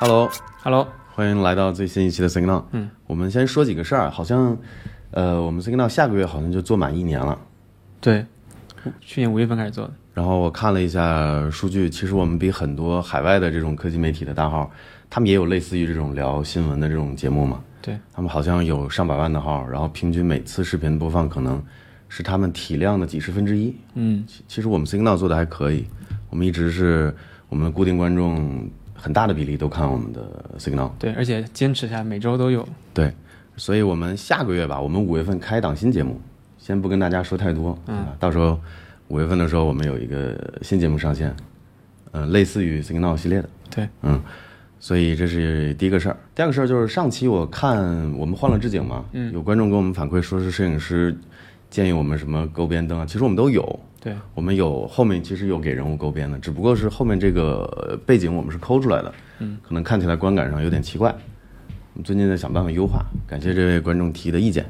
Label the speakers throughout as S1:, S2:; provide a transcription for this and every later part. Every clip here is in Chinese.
S1: Hello，Hello，
S2: 欢迎来到最新一期的 Signal。
S1: 嗯，
S2: 我们先说几个事儿，好像，呃，我们 Signal 下个月好像就做满一年了。
S1: 对，去年五月份开始做的。
S2: 然后我看了一下数据，其实我们比很多海外的这种科技媒体的大号，他们也有类似于这种聊新闻的这种节目嘛。
S1: 对，
S2: 他们好像有上百万的号，然后平均每次视频播放可能是他们体量的几十分之一。
S1: 嗯，
S2: 其其实我们 Signal 做的还可以，我们一直是我们的固定观众很大的比例都看我们的 Signal。
S1: 对，而且坚持下来每周都有。
S2: 对，所以我们下个月吧，我们五月份开一档新节目，先不跟大家说太多，嗯，到时候五月份的时候我们有一个新节目上线，嗯、类似于 Signal 系列的，
S1: 对，
S2: 嗯，所以这是第一个事儿。第二个事儿就是上期我看我们换了置景嘛，嗯，有观众给我们反馈说是摄影师建议我们什么勾边灯啊，其实我们都有，
S1: 对，
S2: 我们有后面其实有给人物勾边的，只不过是后面这个呃背景我们是抠出来的，嗯，可能看起来观感上有点奇怪。我们最近在想办法优化，感谢这位观众提的意见。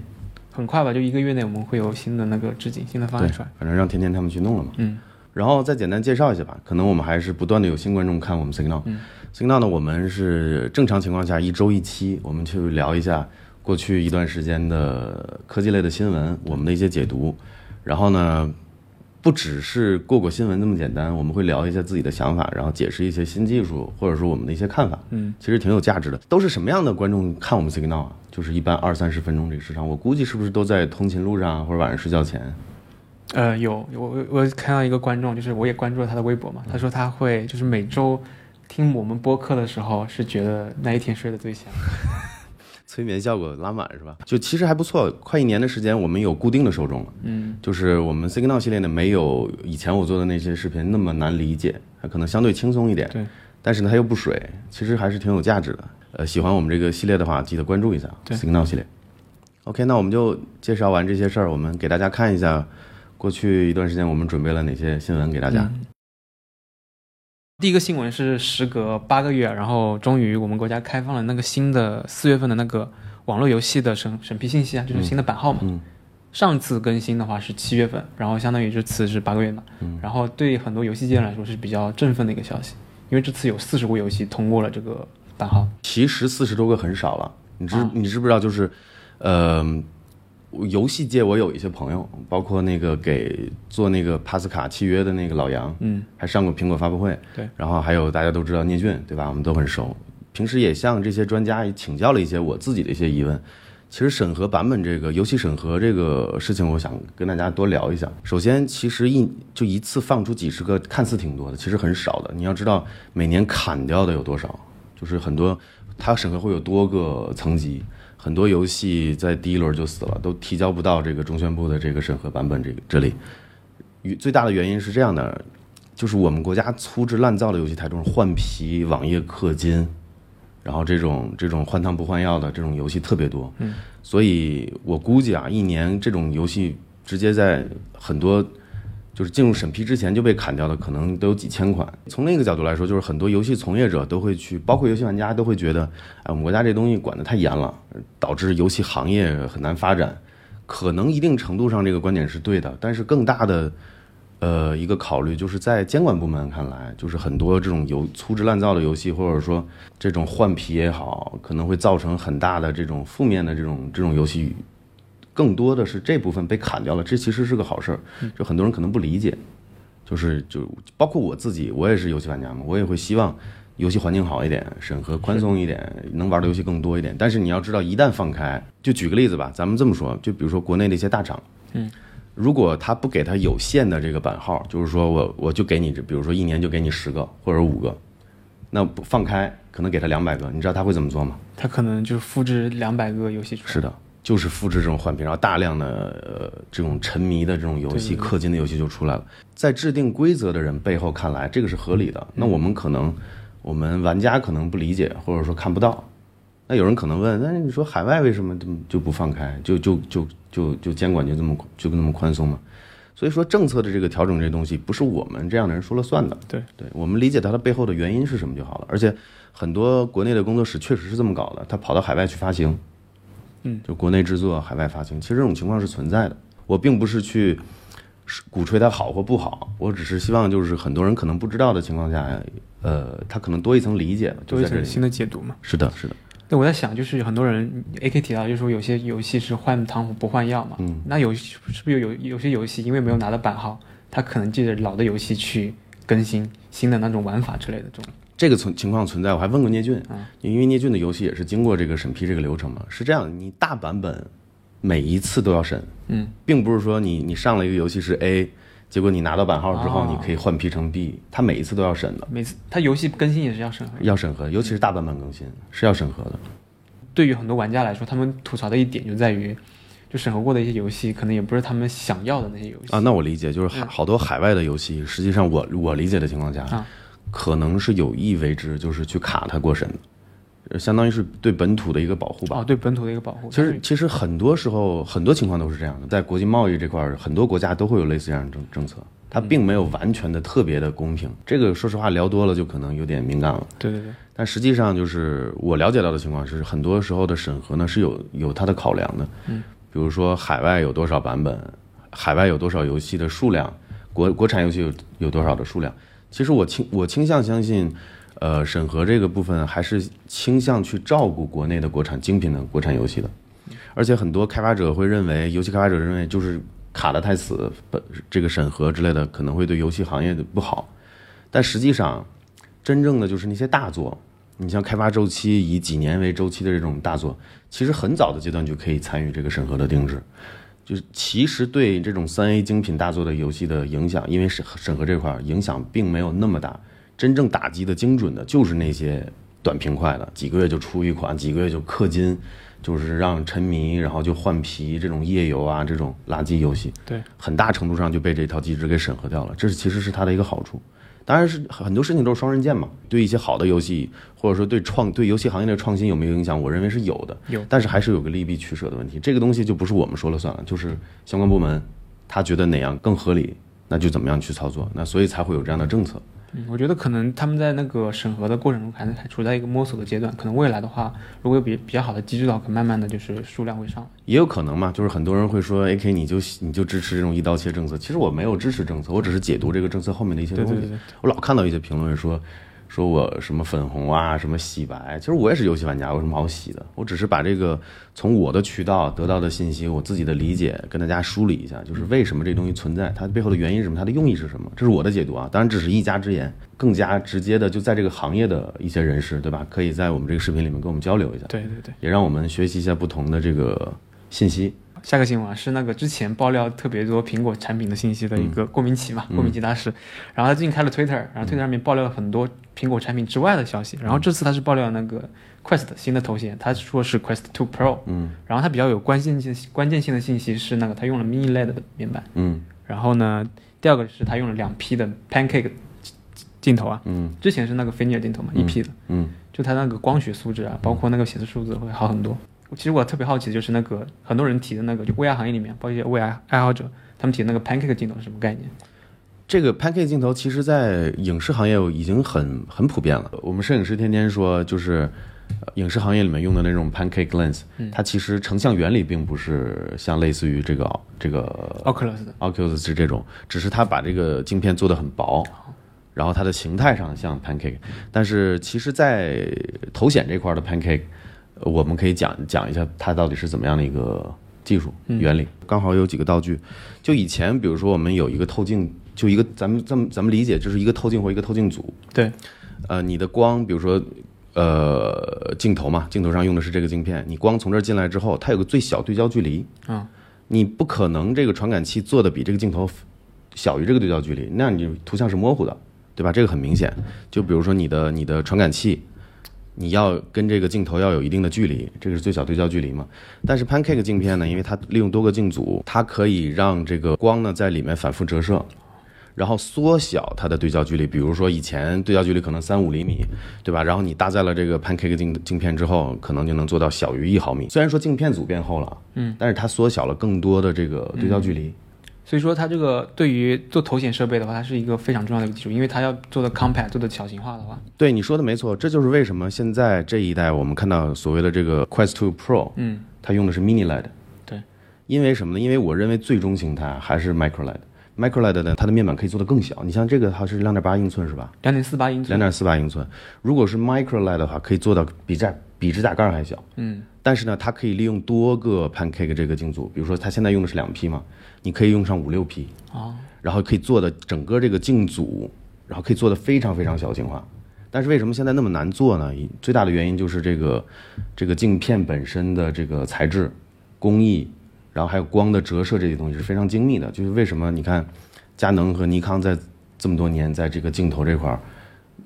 S1: 很快吧，就一个月内我们会有新的那个置景、新的方案出来。
S2: 反正让甜甜他们去弄了嘛。
S1: 嗯，
S2: 然后再简单介绍一下吧，可能我们还是不断的有新观众看我们 Signal。嗯，Signal 呢，我们是正常情况下一周一期，我们去聊一下过去一段时间的科技类的新闻，我们的一些解读。然后呢，不只是过过新闻那么简单，我们会聊一下自己的想法，然后解释一些新技术或者说我们的一些看法。
S1: 嗯，
S2: 其实挺有价值的。都是什么样的观众看我们 Signal 啊？就是一般二三十分钟这个时长，我估计是不是都在通勤路上或者晚上睡觉前？
S1: 呃，有有我我看到一个观众，就是我也关注了他的微博嘛，他说他会就是每周听我们播客的时候，是觉得那一天睡得最香。
S2: 催眠效果拉满是吧？就其实还不错，快一年的时间，我们有固定的受众了。
S1: 嗯，
S2: 就是我们 Signal 系列呢，没有以前我做的那些视频那么难理解，它可能相对轻松一点。
S1: 对，
S2: 但是呢，它又不水，其实还是挺有价值的。呃，喜欢我们这个系列的话，记得关注一下 Signal 系列。OK，那我们就介绍完这些事儿，我们给大家看一下过去一段时间我们准备了哪些新闻给大家。
S1: 第一个新闻是时隔八个月，然后终于我们国家开放了那个新的四月份的那个网络游戏的审审批信息啊，就是新的版号嘛。
S2: 嗯
S1: 上次更新的话是七月份，然后相当于这次是八个月嘛。
S2: 嗯
S1: 然后对很多游戏界来说是比较振奋的一个消息，因为这次有四十部游戏通过了这个版号。
S2: 其实四十多个很少了，你知、
S1: 啊
S2: 你知不知道？就是，呃，游戏界我有一些朋友，包括那个给做那个帕斯卡契约的那个老杨，
S1: 嗯，
S2: 还上过苹果发布会，
S1: 对，
S2: 然后还有大家都知道聂俊，对吧？我们都很熟，平时也向这些专家也请教了一些我自己的一些疑问。其实审核版本这个游戏审核这个事情，我想跟大家多聊一下。首先，其实一就一次放出几十个，看似挺多的，其实很少的。你要知道，每年砍掉的有多少，就是很多，它审核会有多个层级，很多游戏在第一轮就死了，都提交不到这个中宣部的这个审核版本这个这里。最大的原因是这样的，就是我们国家粗制滥造的游戏台中，换皮、网页氪金，然后这种 这种换汤不换药的这种游戏特别多，嗯，所以我估计啊，一年这种游戏直接在很多就是进入审批之前就被砍掉的，可能都有几千款。从那个角度来说，就是很多游戏从业者都会去，包括游戏玩家都会觉得，哎，我们国家这东西管得太严了，导致游戏行业很难发展。可能一定程度上这个观点是对的，但是更大的呃一个考虑就是在监管部门看来，就是很多这种游粗制滥造的游戏，或者说这种换皮也好，可能会造成很大的这种负面的这种这种游戏，更多的是这部分被砍掉了，这其实是个好事儿，就很多人可能不理解，就是就包括我自己，我也是游戏玩家嘛，我也会希望。游戏环境好一点，审核宽松一点，能玩的游戏更多一点。但是你要知道，一旦放开，就举个例子吧，咱们这么说，就比如说国内的一些大厂，
S1: 嗯，
S2: 如果他不给他有限的这个版号，就是说我我就给你，比如说一年就给你十个或者五个，那不放开可能给他两百个，你知道他会怎么做吗？
S1: 他可能就复制两百个游戏出来。
S2: 是的，就是复制这种换皮，然后大量的呃这种沉迷的这种游戏、氪金的游戏就出来了。在制定规则的人背后看来，这个是合理的。那我们可能，我们玩家可能不理解，或者说看不到。那有人可能问，那你说海外为什么就就不放开，就就就就就监管就这么就那么宽松吗？所以说政策的这个调整这东西不是我们这样的人说了算的。
S1: 对
S2: 对，我们理解它的背后的原因是什么就好了。而且很多国内的工作室确实是这么搞的，他跑到海外去发行，
S1: 嗯，
S2: 就国内制作，海外发行，其实这种情况是存在的。我并不是去鼓吹它好或不好，我只是希望就是很多人可能不知道的情况下，呃，他可能多一层理解。
S1: 多一层新的解读嘛。
S2: 是的，是的，
S1: 那，我在想，就是很多人 A K 提到，就是说有些游戏是换汤不换药嘛。
S2: 嗯，
S1: 那有是不是有有些游戏因为没有拿到版号，他可能借着老的游戏去更新新的那种玩法之类的这种。
S2: 这个存情况存在，我还问过聂俊，
S1: 嗯
S2: 因为聂俊的游戏也是经过这个审批这个流程嘛。是这样，你大版本每一次都要审，
S1: 嗯，
S2: 并不是说你你上了一个游戏是 A，结果你拿到版号之后，
S1: 哦
S2: 你可以换批成 B，它每一次都要审的，
S1: 每次它游戏更新也是要审核。
S2: 要审核，尤其是大版本更新是要审核的。
S1: 对于很多玩家来说，他们吐槽的一点就在于，就审核过的一些游戏，可能也不是他们想要的那些游戏
S2: 啊，那我理解，就是海
S1: 嗯
S2: 好多海外的游戏，实际上我我理解的情况下，
S1: 啊
S2: 可能是有意为之，就是去卡它过审的，呃相当于是对本土的一个保护吧。
S1: 哦，对本土的一个保护。
S2: 其实其实很多时候很多情况都是这样的，在国际贸易这块儿，很多国家都会有类似这样的政政策，它并没有完全的特别的公平。这个说实话聊多了就可能有点敏感了。
S1: 对对对，
S2: 但实际上就是我了解到的情况是，很多时候的审核呢是有有它的考量的，嗯，比如说海外有多少版本，海外有多少游戏的数量，国国产游戏有有多少的数量。其实我倾我倾向相信，呃，审核这个部分还是倾向去照顾国内的国产精品的国产游戏的，而且很多开发者会认为，游戏开发者认为就是卡得太死，这个审核之类的可能会对游戏行业的不好，但实际上，真正的就是那些大作，你像开发周期以几年为周期的这种大作，其实很早的阶段就可以参与这个审核的定制。就是其实对这种三 A 精品大作的游戏的影响，因为审审核这块儿影响并没有那么大，真正打击的精准的就是那些短平快的，几个月就出一款，几个月就氪金，就是让沉迷然后就换皮这种页游啊这种垃圾游戏，
S1: 对，
S2: 很大程度上就被这套机制给审核掉了，这是其实是它的一个好处。当然是很多事情都是双刃剑嘛，对一些好的游戏，或者说对创对游戏行业的创新有没有影响，我认为是有的，
S1: 有
S2: 但是还是有个利弊取舍的问题。这个东西就不是我们说了算了，就是相关部门他觉得哪样更合理，那就怎么样去操作，那所以才会有这样的政策。
S1: 嗯，我觉得可能他们在那个审核的过程中还还处在一个摸索的阶段，可能未来的话，如果有比比较好的机制的话，可能慢慢的就是数量会上来。
S2: 也有可能嘛，就是很多人会说，AK 你就你就支持这种一刀切政策，其实我没有支持政策，我只是解读这个政策后面的一些东西。
S1: 对对对对，
S2: 我老看到一些评论说，说我什么粉红啊，什么洗白，其实我也是游戏玩家，有什么好洗的？我只是把这个从我的渠道得到的信息，我自己的理解跟大家梳理一下，就是为什么这东西存在，它背后的原因是什么，它的用意是什么，这是我的解读啊，当然只是一家之言，更加直接的就在这个行业的一些人士，对吧？可以在我们这个视频里面跟我们交流一下，
S1: 对对对。
S2: 也让我们学习一下不同的这个信息。
S1: 下个新闻啊，是那个之前爆料特别多苹果产品的信息的一个郭明奇嘛，郭明奇大师，然后他最近开了 Twitter，然后 Twitter 上面爆料了很多苹果产品之外的消息，然后这次他是爆料那个 Quest 新的头衔，他说是 Quest 2 Pro，
S2: 嗯。
S1: 然后他比较有关键性关键性的信息是那个他用了 Mini LED 的面板，
S2: 嗯。
S1: 然后呢，第二个是他用了两 P 的 Pancake 镜头啊，
S2: 嗯。
S1: 之前是那个菲涅尔镜头嘛，一 P 的，
S2: 嗯。
S1: 就它那个光学素质啊，包括那个显示数字会好很多。其实我特别好奇的就是那个很多人提的那个，就 VR 行业里面，包括一些 VR 爱好者，他们提的那个 Pancake 镜头是什么概念？
S2: 这个 Pancake 镜头其实，在影视行业已经很很普遍了。我们摄影师天天说，就是呃影视行业里面用的那种 Pancake lens，、它其实成像原理并不是像类似于这个这个
S1: Oculus 的
S2: Oculus 是这种，只是它把这个镜片做得很薄，然后它的形态上像 Pancake，但是其实，在头显这块的 Pancake，呃我们可以讲讲一下它到底是怎么样的一个技术原理。刚好有几个道具，就以前比如说我们有一个透镜，就一个咱们咱们咱们理解就是一个透镜或一个透镜组，
S1: 对，
S2: 呃，你的光，比如说，呃，镜头嘛，镜头上用的是这个镜片，你光从这儿进来之后，它有个最小对焦距离，
S1: 嗯，
S2: 你不可能这个传感器做的比这个镜头小于这个对焦距离，那你图像是模糊的，对吧？这个很明显。就比如说你的你的传感器，你要跟这个镜头要有一定的距离，这个是最小对焦距离嘛。但是 Pancake 镜片呢，因为它利用多个镜组，它可以让这个光呢在里面反复折射。然后缩小它的对焦距离，比如说以前对焦距离可能三五厘米，对吧？然后你搭载了这个 Pancake 镜镜片之后，可能就能做到小于一毫米。虽然说镜片组变厚了，嗯，但是它缩小了更多的这个对焦距离。
S1: 所以说它这个对于做头显设备的话，它是一个非常重要的一个技术，因为它要做的 compact，做的小型化的话，
S2: 对你说的没错，这就是为什么现在这一代我们看到所谓的这个 Quest 2 Pro，
S1: 嗯，
S2: 它用的是 Mini LED。
S1: 对，
S2: 因为什么呢？因为我认为最终形态还是 Micro LED。Micro LED 的它的面板可以做得更小。你像这个它是两点八英寸是吧？
S1: 两点四八英寸，
S2: 两点四八英寸。如果是 Micro LED 的话，可以做到比指比指甲盖还小。
S1: 嗯，
S2: 但是呢，它可以利用多个 Pancake 这个镜组，比如说它现在用的是两批嘛，你可以用上五六批
S1: 哦，
S2: 然后可以做的整个这个镜组，然后可以做的非常非常小镜化。但是为什么现在那么难做呢？最大的原因就是这个这个镜片本身的这个材质、工艺，然后还有光的折射这些东西是非常精密的。就是为什么你看佳能和尼康在这么多年在这个镜头这块儿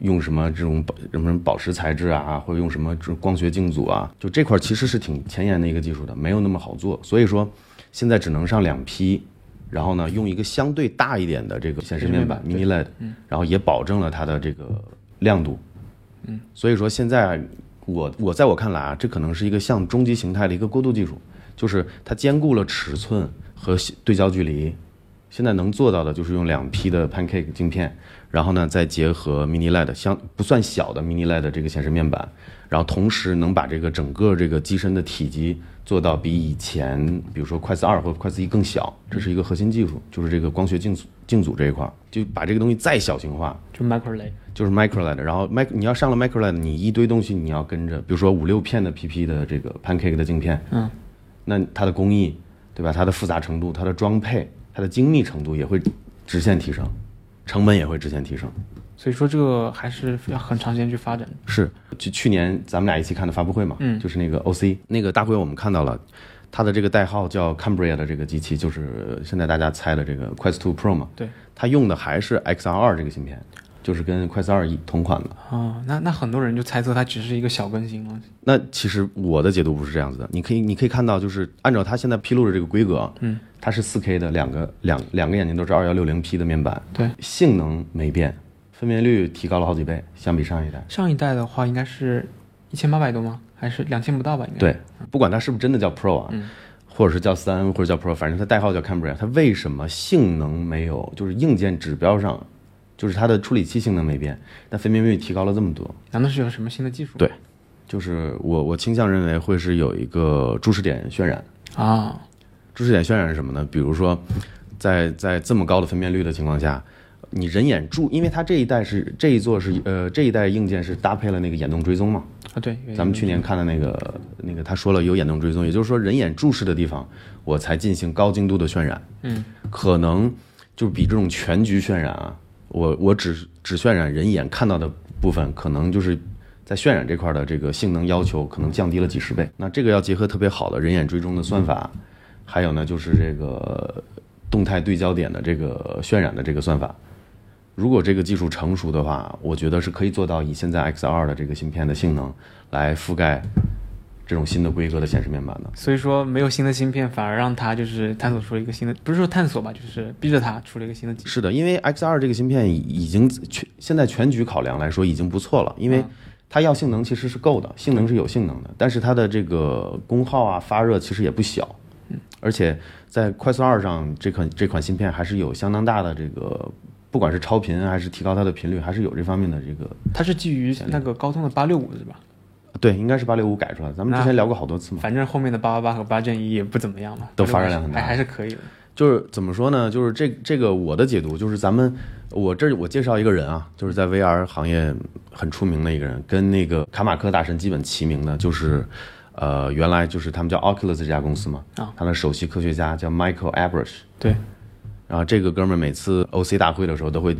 S2: 用什么这种宝什么宝石材质啊，或者用什么这种光学镜组啊，就这块儿其实是挺前沿的一个技术的，没有那么好做。所以说现在只能上两批。然后呢，用一个相对大一点的这个显示面板 Mini LED，然后也保证了它的这个亮度。嗯，所以说现在我我在我看来啊，这可能是一个向终极形态的一个过渡技术，就是它兼顾了尺寸和对焦距离。现在能做到的就是用两批的 Pancake 镜片，然后呢再结合 Mini LED 相不算小的 Mini LED 这个显示面板，然后同时能把这个整个这个机身的体积做到比以前，比如说快四二或者快四一更小，这是一个核心技术，就是这个光学镜组镜组这一块儿，就把这个东西再小型化，
S1: 就 Micro LED，
S2: 就是 Micro LED。然后 Mic 你要上了 Micro LED，你一堆东西你要跟着，比如说五六片的 PP 的这个 Pancake 的镜片，
S1: 嗯，
S2: 那它的工艺，对吧？它的复杂程度，它的装配。它的精密程度也会直线提升，成本也会直线提升，
S1: 所以说这个还是要很长时间去发展。
S2: 是，就去年咱们俩一起看的发布会嘛，
S1: 嗯，
S2: 就是那个 OC 那个大会，我们看到了它的这个代号叫 Cambria 的这个机器，就是现在大家猜的这个 Quest 2 Pro 嘛，
S1: 对，
S2: 它用的还是 XR2 这个芯片。就是跟快四二一同款的
S1: 哦，那那很多人就猜测它只是一个小更新了。
S2: 那其实我的解读不是这样子的，你可以你可以看到，就是按照它现在披露的这个规格，
S1: 嗯，
S2: 它是四 K 的两个两两个眼睛都是二幺六零 P 的面板，
S1: 对，
S2: 性能没变，分辨率提高了好几倍，相比上一代。
S1: 上一代的话应该是一千八百多吗？还是两千不到吧？应该
S2: 对，不管它是不是真的叫 Pro 啊，
S1: 嗯，
S2: 或者是叫三或者叫 Pro，反正它代号叫 Cambria，它为什么性能没有，就是硬件指标上？就是它的处理器性能没变，但分辨率提高了这么多。
S1: 难道是有什么新的技术？
S2: 对，就是我我倾向认为会是有一个注视点渲染
S1: 啊。
S2: 注视点渲染是什么呢？比如说，在在这么高的分辨率的情况下，你人眼注，因为它这一代是这一座是呃这一代硬件是搭配了那个眼动追踪嘛。
S1: 啊，对，
S2: 咱们去年看的那个那个他说了有眼动追踪，也就是说人眼注视的地方，我才进行高精度的渲染。
S1: 嗯，
S2: 可能就比这种全局渲染啊。我我只只渲染人眼看到的部分，可能就是在渲染这块的这个性能要求可能降低了几十倍。那这个要结合特别好的人眼追踪的算法，还有呢就是这个动态对焦点的这个渲染的这个算法。如果这个技术成熟的话，我觉得是可以做到以现在 X2 的这个芯片的性能来覆盖。这种新的规格的显示面板呢，
S1: 所以说没有新的芯片，反而让它就是探索出了一个新的，不是说探索吧，就是逼着它出了一个新的。
S2: 是的，因为 X 二这个芯片已经全现在全局考量来说已经不错了，因为它要性能其实是够的，性能是有性能的，但是它的这个功耗啊发热其实也不小，
S1: 嗯，
S2: 而且在快速二上这款这款芯片还是有相当大的这个，不管是超频还是提高它的频率，还是有这方面的这个。
S1: 它是基于那个高通的八六五是吧？
S2: 对，应该是八六五改出来的。咱们之前聊过好多次嘛。
S1: 反正后面的八八八和八阵一也不怎么样嘛，
S2: 都发热量很大，
S1: 还还是可以的。
S2: 就是怎么说呢？就是这这个我的解读就是，咱们我这我介绍一个人啊，就是在 VR 行业很出名的一个人，跟那个卡马克大神基本齐名的，就是呃，原来就是他们叫 Oculus 这家公司嘛，
S1: 啊，
S2: 他的首席科学家叫 Michael Abrash，
S1: 对。
S2: 然后这个哥们儿每次 OC 大会的时候都会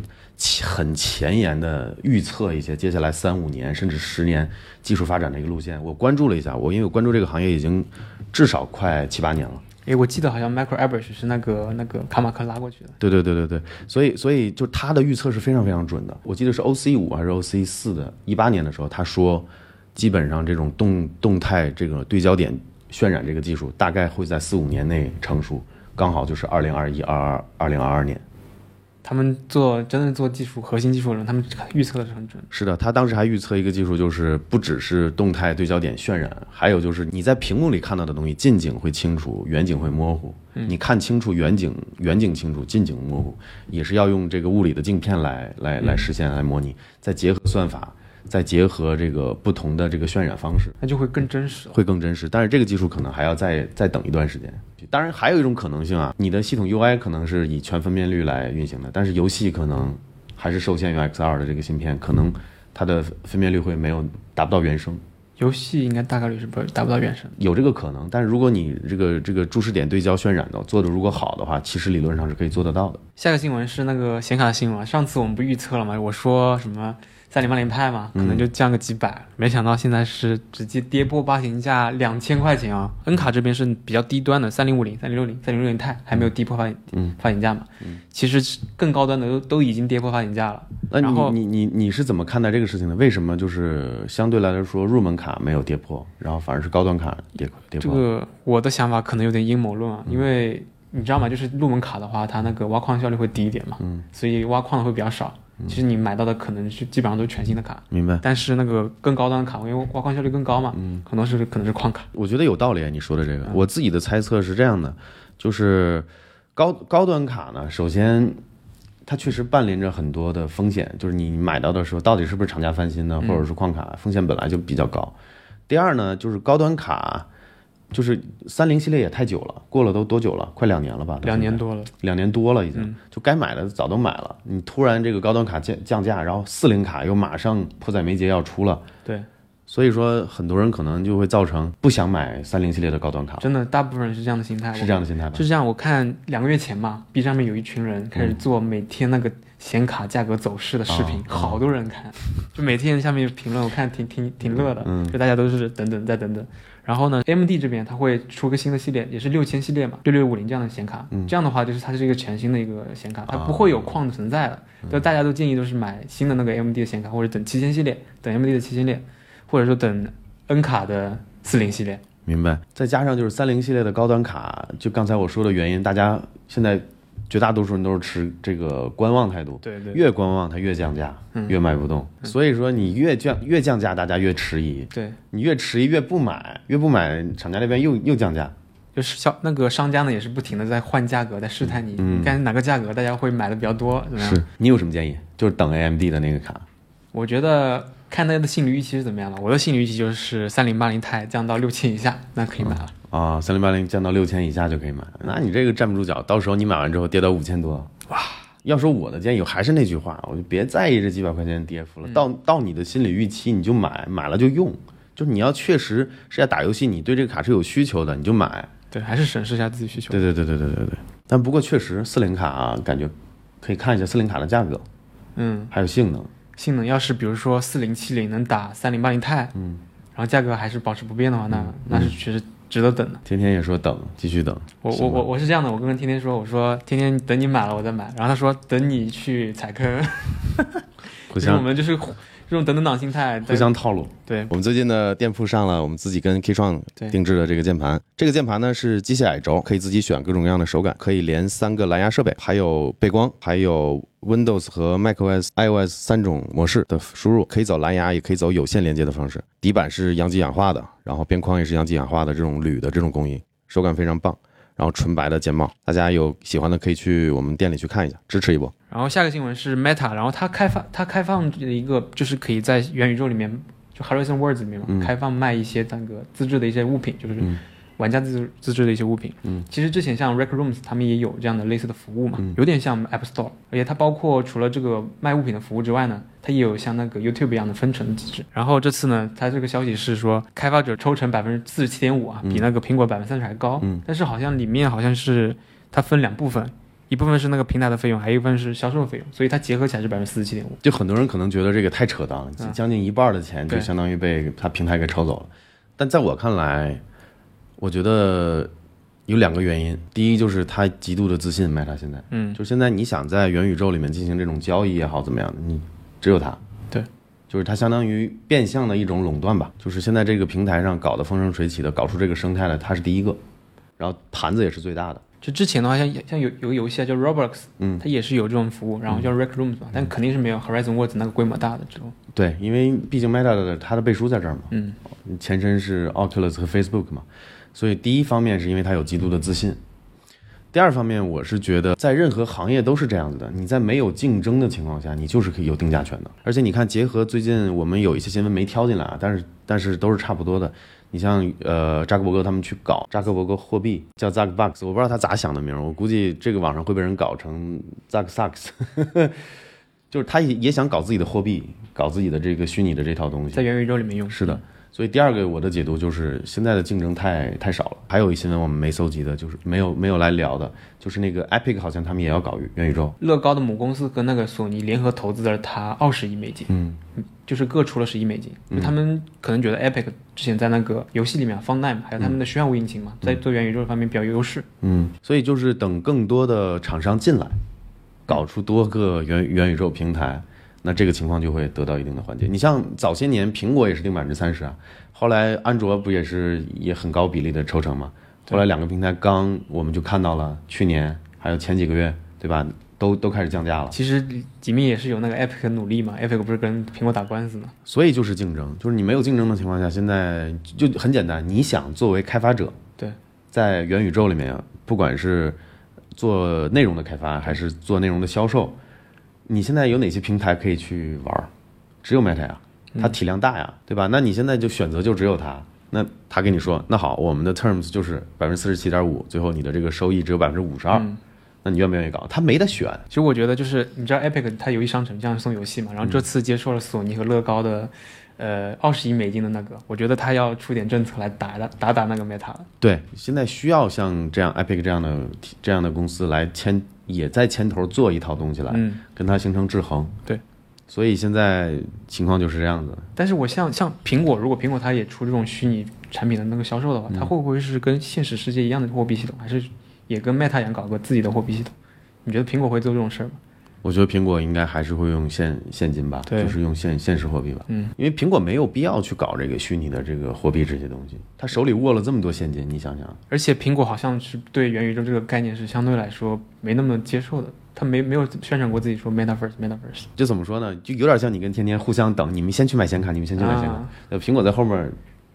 S2: 很前沿的预测一些接下来三五年甚至十年技术发展的一个路线。我关注了一下，我因为我关注这个行业已经至少快七八年了。
S1: 诶，我记得好像 Michael Abrash 是那个那个卡马克拉过去的。
S2: 对对对对对，所以所以就他的预测是非常非常准的。我记得是 OC 五还是 OC 四的，一八年的时候他说，基本上这种动动态这个对焦点渲染这个技术大概会在四五年内成熟。刚好就是二零二一、二二、二零二二年，
S1: 他们做真的做技术核心技术的人，他们预测的是很准。
S2: 是的，他当时还预测一个技术，就是不只是动态对焦点渲染，还有就是你在屏幕里看到的东西，近景会清楚，远景会模糊。你看清楚远景，远景清楚，近景模糊，也是要用这个物理的镜片来来来实现来模拟，再结合算法，再结合这个不同的这个渲染方式，
S1: 那就会更真实。
S2: 会更真实。但是这个技术可能还要再再等一段时间。当然，还有一种可能性啊，你的系统 UI 可能是以全分辨率来运行的，但是游戏可能还是受限于 X2 的这个芯片，可能它的分辨率会没有达不到原生。
S1: 游戏应该大概率是不达不到原生。
S2: 有这个可能，但是如果你这个这个注视点对焦渲染的做的如果好的话，其实理论上是可以做得到的。
S1: 下个新闻是那个显卡的新闻，上次我们不预测了吗？我说什么三零八零钛嘛，可能就降个几百，没想到现在是直接跌破发行价两千块钱啊！N 卡这边是比较低端的，三零五零、三零六零、三零六零钛还没有跌破发行
S2: 嗯
S1: 发行价嘛。其实更高端的都都已经跌破发行价了。
S2: 那你你你你是怎么看待这个事情的？为什么就是相对来说入门卡没有跌破，然后反而是高端卡跌跌破？
S1: 这个我的想法可能有点阴谋论啊，因为你知道吗？就是入门卡的话，它那个挖矿效率会低一点嘛，
S2: 嗯，
S1: 所以挖矿的会比较少。其实你买到的可能是基本上都是全新的卡，
S2: 明白？
S1: 但是那个更高端的卡，因为挖矿效率更高嘛，
S2: 嗯
S1: 很多是可能是矿卡。
S2: 我觉得有道理啊，你说的这
S1: 嗯
S2: 个。我自己的猜测是这样的，就是高高端卡呢，首先它确实伴临着很多的风险，就是你买到的时候到底是不是厂家翻新的，
S1: 嗯
S2: 或者是矿卡，风险本来就比较高。第二呢，就是高端卡，就是三零系列也太久了，过了都多久了？快两年了吧？
S1: 两年多了，
S2: 两年多了，已
S1: 嗯
S2: 经、就该买的早都买了。你突然这个高端卡降降价，然后四零卡又马上迫在眉睫要出了，
S1: 对，
S2: 所以说很多人可能就会造成不想买三零系列的高端卡，
S1: 真的大部分人是这样的心态。
S2: 是这样的心态吧？
S1: 是这样，我看两个月前嘛，B 上面有一群人开始做每天那个显卡价格走势的视频，
S2: 啊
S1: 好多人看，就每天下面评论，我看挺挺挺乐的，
S2: 嗯。
S1: 就大家都是等等再等等。然后呢，AMD 这边它会出个新的系列，也是六千系列嘛，六六五零这样的显卡，
S2: 嗯。
S1: 这样的话就是它是一个全新的一个显卡，它
S2: 啊
S1: 不会有矿的存在了，就大家都建议都是买新的那个 AMD 的显卡，或者等七千系列，等 AMD 的七千列，或者说等 N 卡的四零系列。
S2: 明白。再加上就是三零系列的高端卡，就刚才我说的原因，大家现在绝大多数人都是持这个观望态度，
S1: 对对
S2: 越观望它越降价，
S1: 嗯
S2: 越卖不动。所以说你越降越降价，大家越迟疑，
S1: 对，
S2: 你越迟疑越不买，越不买，厂家那边又又降价。
S1: 就是销那个商家呢，也是不停的在换价格，在试探你，
S2: 嗯
S1: 你看哪个价格大家会买的比较多，怎么样？
S2: 是你有什么建议？就是等 AMD 的那个卡。
S1: 我觉得看大家的心理预期是怎么样了。我的心理预期就是三零八零钛降到六千以下，那可以买了。
S2: 啊，三零八零降到六千以下就可以买，那你这个站不住脚，到时候你买完之后跌到五千多，哇！要说我的建议，还是那句话，我就别在意这几百块钱的跌幅了，到到你的心理预期你就买，买了就用，就是你要确实是要打游戏，你对这个卡是有需求的，你就买。
S1: 对，还是审视一下自己需求。
S2: 对对对对对对对。但不过确实四零卡啊，感觉可以看一下四零卡的价格，
S1: 嗯，
S2: 还有性能。
S1: 性能要是比如说四零七零能打三零八零钛，
S2: 嗯，
S1: 然后价格还是保持不变的话，那那是确实值得等的。
S2: 天天也说等，继续等。
S1: 我我我我是这样的，我跟天天说，我说天天等你买了我再买，然后他说等你去踩坑，
S2: 互
S1: 就是我们就是这种等等党心态，
S2: 互相套路。
S1: 对
S2: 我们最近的店铺上了我们自己跟 K 创定制的这个键盘，这个键盘呢是机械矮轴，可以自己选各种各样的手感，可以连三个蓝牙设备，还有背光，还有 Windows 和 macOS、iOS 三种模式的输入，可以走蓝牙，也可以走有线连接的方式。底板是阳极氧化的，然后边框也是阳极氧化的这种铝的这种工艺，手感非常棒。然后纯白的键帽，大家有喜欢的可以去我们店里去看一下，支持一波。
S1: 然后下个新闻是 Meta，然后它开放它开放的一个就是可以在元宇宙里面，就 Horizon Worlds 里面嘛，
S2: 嗯
S1: 开放卖一些那个自制的一些物品，就是
S2: 嗯
S1: 玩家自自制的一些物品。
S2: 嗯，
S1: 其实之前像 Rec Rooms 他们也有这样的类似的服务嘛，
S2: 嗯
S1: 有点像 App Store，而且它包括除了这个卖物品的服务之外呢，它也有像那个 YouTube 一样的分成机制。然后这次呢，它这个消息是说开发者抽成百分之四十七点五啊，比那个苹果百分之三十还高。
S2: 嗯
S1: 但是好像里面好像是它分两部分。一部分是那个平台的费用，还有一部分是销售费用，所以它结合起来是百分之四十七点五。
S2: 就很多人可能觉得这个太扯淡了，
S1: 嗯
S2: 将近一半的钱就相当于被他平台给抽走了。但在我看来，我觉得有两个原因，第一就是他极度的自信，Meta 现在，
S1: 嗯，
S2: 就现在你想在元宇宙里面进行这种交易也好，怎么样的，你只有他。
S1: 对，
S2: 就是他相当于变相的一种垄断吧。就是现在这个平台上搞得风生水起的，搞出这个生态来，他是第一个，然后盘子也是最大的。
S1: 就之前的话像像有有个游戏啊叫 Roblox，
S2: 嗯。
S1: 它也是有这种服务，然后叫 Rec Rooms 嘛，但肯定是没有。Horizon Worlds 那个规模大的这种。
S2: 对，因为毕竟 Meta 的它的背书在这儿嘛，
S1: 嗯，
S2: 前身是 Oculus 和 Facebook 嘛，所以第一方面是因为他有极度的自信，第二方面，我是觉得在任何行业都是这样子的，你在没有竞争的情况下，你就是可以有定价权的。而且你看，结合最近我们有一些新闻没挑进来啊，但是但是都是差不多的。你像呃扎克伯格他们去搞扎克伯格货币叫 Zuckbucks，我不知道他咋想的名儿，我估计这个网上会被人搞成 Zucksucks，就是他也也想搞自己的货币，搞自己的这个虚拟的这套东西。
S1: 在元宇宙里面用。
S2: 是的，所以第二个我的解读就是现在的竞争太太少了。还有一新闻我们没搜集的，就是没有没有来聊的，就是那个 Epic 好像他们也要搞元宇宙。
S1: 乐高的母公司跟那个索尼联合投资了他二十亿美金，
S2: 嗯，
S1: 就是各出了十亿美金。他们可能觉得 Epic 之前在那个游戏里面 f o n t n 还有他们的虚幻物引擎嘛，在做元宇宙方面比较有优势。
S2: 嗯，所以就是等更多的厂商进来，搞出多个元元宇宙平台，那这个情况就会得到一定的缓解。你像早些年苹果也是定百分之三十啊，后来安卓不也是也很高比例的抽成嘛？后来两个平台刚我们就看到了，去年还有前几个月，对吧？都都开始降价了。
S1: 其实吉米也是有那个 Epic 的努力嘛，Epic 不是跟苹果打官司嘛？
S2: 所以就是竞争，就是你没有竞争的情况下，现在就就很简单，你想作为开发者，
S1: 对，
S2: 在元宇宙里面，不管是做内容的开发还是做内容的销售，你现在有哪些平台可以去玩儿？只有 Meta 呀，它体量大呀，对吧？那你现在就选择就只有它。那他跟你说，那好，我们的 terms 就是百分之四十七点五，最后你的这个收益只有百分之五十二，那你愿不愿意搞？他没得选。
S1: 其实我觉得就是你知道 Epic 它游戏商城这样送游戏嘛，然后这次接受了索尼和乐高的呃二十亿美金的那个，我觉得他要出点政策来打打打打那个 Meta 了。
S2: 对，现在需要像这样 Epic 这样的这样的公司来牵，也在牵头做一套东西来，
S1: 嗯，
S2: 跟它形成制衡。
S1: 对，
S2: 所以现在情况就是这样子。
S1: 但是我像像苹果，如果苹果它也出这种虚拟产品的那个销售的话，它会不会是跟现实世界一样的货币系统，还是也跟 Meta 一样搞个自己的货币系统？你觉得苹果会做这种事儿吗？
S2: 我觉得苹果应该还是会用现现金吧，就是用现现实货币吧。
S1: 嗯，
S2: 因为苹果没有必要去搞这个虚拟的这个货币这些东西，他手里握了这么多现金，你想想，
S1: 而且苹果好像是对元宇宙这个概念是相对来说没那么接受的，他没没有宣传过自己说 Metaverse Metaverse。
S2: 就怎么说呢？就有点像你跟天天互相等，你们先去买显卡，你们先去买显卡
S1: 啊，
S2: 那、苹果在后面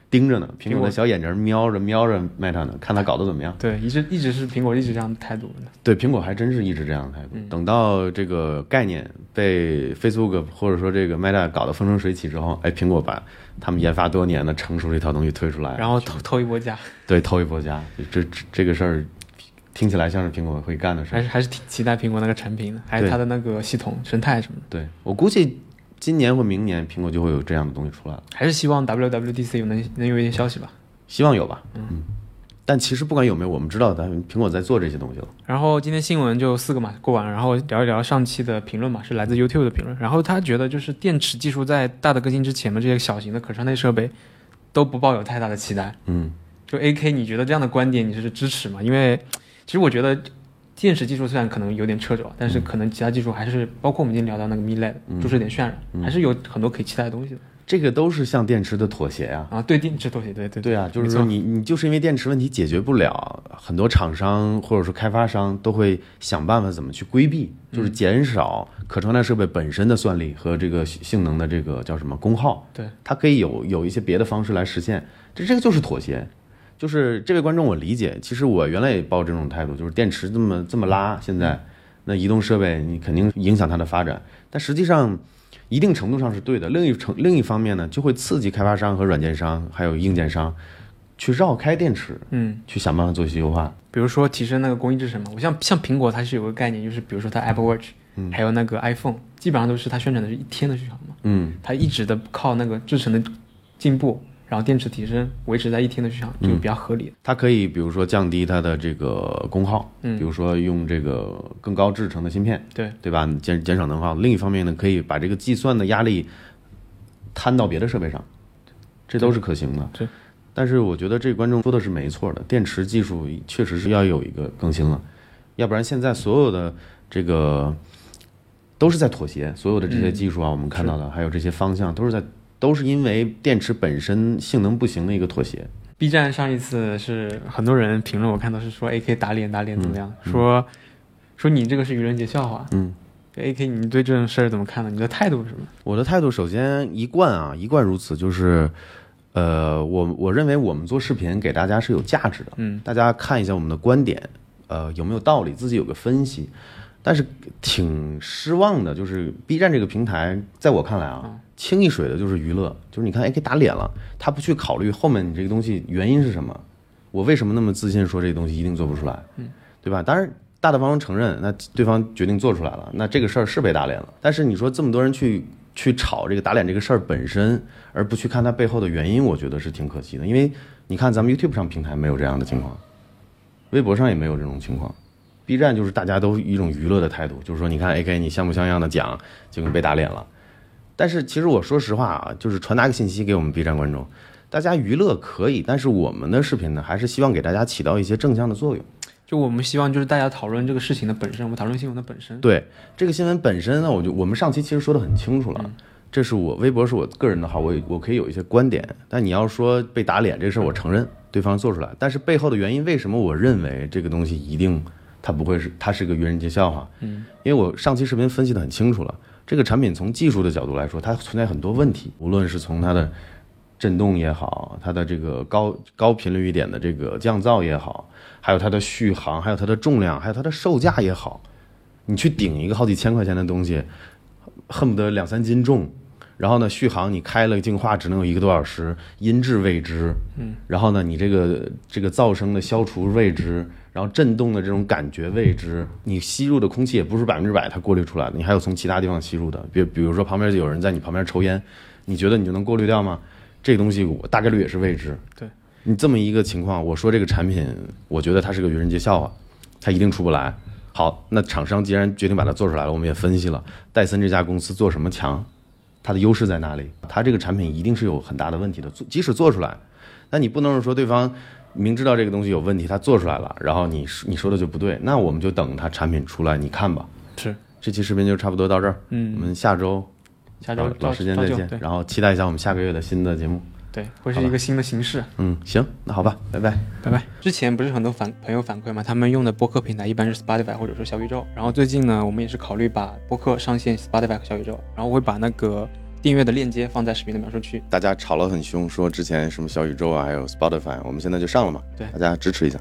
S2: 盯着呢，苹
S1: 苹果
S2: 果的小眼睛瞄着瞄着 Meta 呢，看他搞得怎么样。
S1: 对，一直一直是苹果一直这样的态度的。
S2: 对，苹果还真是一直这样的态度。
S1: 嗯
S2: 等到这个概念被 Facebook 或者说这个 Meta 搞得风生水起之后，哎，苹果把他们研发多年的成熟这套东西推出来，
S1: 然后偷偷一波价，
S2: 对偷一波价，这这这个事儿听起来像是苹果会干的事儿。
S1: 还是还是挺期待苹果那个产品的，还有它的那个系统生态什么的。
S2: 对我估计今年或明年苹果就会有这样的东西出来了，
S1: 还是希望 WWDC 有能能有一点消息吧。
S2: 希望有吧。嗯。但其实不管有没有，我们知道咱苹果在做这些东西了。
S1: 然后今天新闻就四个嘛，过完了，然后聊一聊上期的评论嘛，是来自 YouTube 的评论。然后他觉得就是电池技术在大的更新之前的这些小型的可穿戴设备都不抱有太大的期待。
S2: 嗯，
S1: 就 AK，你觉得这样的观点你是支持吗？因为其实我觉得电池技术虽然可能有点掣肘，但是可能其他技术还是包括我们今天聊到那个 Mi LED 注射点渲染，还是有很多可以期待的东西的。
S2: 这个都是向电池的妥协呀、
S1: 啊，对电池妥协，对对
S2: 对。啊，就是说你你就是因为电池问题解决不了，很多厂商或者说开发商都会想办法怎么去规避，就是减少可穿戴设备本身的算力和这个性能的这个叫什么功耗，
S1: 对，
S2: 它可以有有一些别的方式来实现，这这个就是妥协。就是这位观众，我理解，其实我原来也抱这种态度，就是电池这么这么拉，现在那移动设备你肯定影响它的发展，但实际上一定程度上是对的。另一程另一方面呢，就会刺激开发商和软件商还有硬件商去绕开电池，
S1: 嗯，
S2: 去想办法做一些优化。
S1: 比如说提升那个工艺制程嘛，我像像苹果它是有个概念，就是比如说它 Apple Watch，、还有那个 iPhone，基本上都是它宣传的是一天的续航嘛，
S2: 嗯，
S1: 它一直的靠那个制成的进步，然后电池提升，维持在一天的续航，这个比较合理的。
S2: 它可以比如说降低它的这个功耗，
S1: 嗯
S2: 比如说用这个更高制成的芯片，
S1: 对，
S2: 对吧？减减少能耗。另一方面呢，可以把这个计算的压力摊到别的设备上，这都是可行的。
S1: 对。
S2: 但是我觉得这个观众说的是没错的，电池技术确实是要有一个更新了，要不然现在所有的这个都是在妥协，所有的这些技术啊，我们看到的还有这些方向都是在都是因为电池本身性能不行的一个妥协。
S1: B 站上一次是很多人评论，我看到是说 AK 打脸打脸怎么样？说说你这个是愚人节笑话。
S2: 嗯
S1: ，AK 你对这种事儿怎么看呢？你的态度是什么？
S2: 我的态度首先一贯啊，一贯如此，就是，呃，我我认为我们做视频给大家是有价值的，
S1: 嗯，
S2: 大家看一下我们的观点，呃有没有道理，自己有个分析。但是挺失望的，就是 B 站这个平台，在我看来啊，清一水的就是娱乐，就是你看，哎，给打脸了，他不去考虑后面你这个东西原因是什么，我为什么那么自信说这个东西一定做不出来，嗯，对吧？当然，大大方方承认，那对方决定做出来了，那这个事儿是被打脸了。但是你说这么多人去去炒这个打脸这个事儿本身，而不去看它背后的原因，我觉得是挺可惜的。因为你看咱们 YouTube 上平台没有这样的情况，微博上也没有这种情况。B 站就是大家都一种娱乐的态度，就是说，你看 AK 你像不像样的讲，结果被打脸了。但是其实我说实话啊，就是传达个信息给我们 B 站观众，大家娱乐可以，但是我们的视频呢，还是希望给大家起到一些正向的作用。
S1: 就我们希望就是大家讨论这个事情的本身，我们讨论新闻的本身。
S2: 对这个新闻本身呢，我就我们上期其实说的很清楚了，这是我微博是我个人的号，我我可以有一些观点，但你要说被打脸这个事儿，我承认对方做出来，但是背后的原因，为什么我认为这个东西一定。它不会是，它是个愚人节笑话。嗯，因为我上期视频分析的很清楚了，这个产品从技术的角度来说，它存在很多问题，无论是从它的震动也好，它的这个高高频率一点的这个降噪也好，还有它的续航，还有它的重量，还有它的售价也好，你去顶一个好几千块钱的东西，恨不得两三斤重，然后呢，续航你开了净化只能有一个多小时，音质未知，嗯，然后呢，你这个这个噪声的消除未知。然后震动的这种感觉未知，你吸入的空气也不是百分之百它过滤出来的，你还有从其他地方吸入的，比比如说旁边就有人在你旁边抽烟，你觉得你就能过滤掉吗？这东西我大概率也是未知。
S1: 对
S2: 你这么一个情况，我说这个产品，我觉得它是个愚人节笑话，它一定出不来。好，那厂商既然决定把它做出来了，我们也分析了戴森这家公司做什么强，它的优势在哪里？它这个产品一定是有很大的问题的，即使做出来，那你不能是说对方。明知道这个东西有问题，他做出来了，然后你你说的就不对，那我们就等它产品出来，你看吧。
S1: 是，
S2: 这期视频就差不多到这儿。
S1: 嗯，
S2: 我们下周
S1: 下周
S2: 老时间再见，然后期待一下我们下个月的新的节目。
S1: 对，会是一个新的形式。
S2: 嗯，行，那好吧，拜拜，
S1: 拜拜。之前不是很多反朋友反馈嘛，他们用的播客平台一般是 Spotify 或者说小宇宙，然后最近呢，我们也是考虑把播客上线 Spotify 和小宇宙，然后我会把那个。订阅的链接放在视频的描述区。
S2: 大家吵了很凶，说之前什么小宇宙啊，还有 Spotify，我们现在就上了嘛。
S1: 对，
S2: 大家支持一下。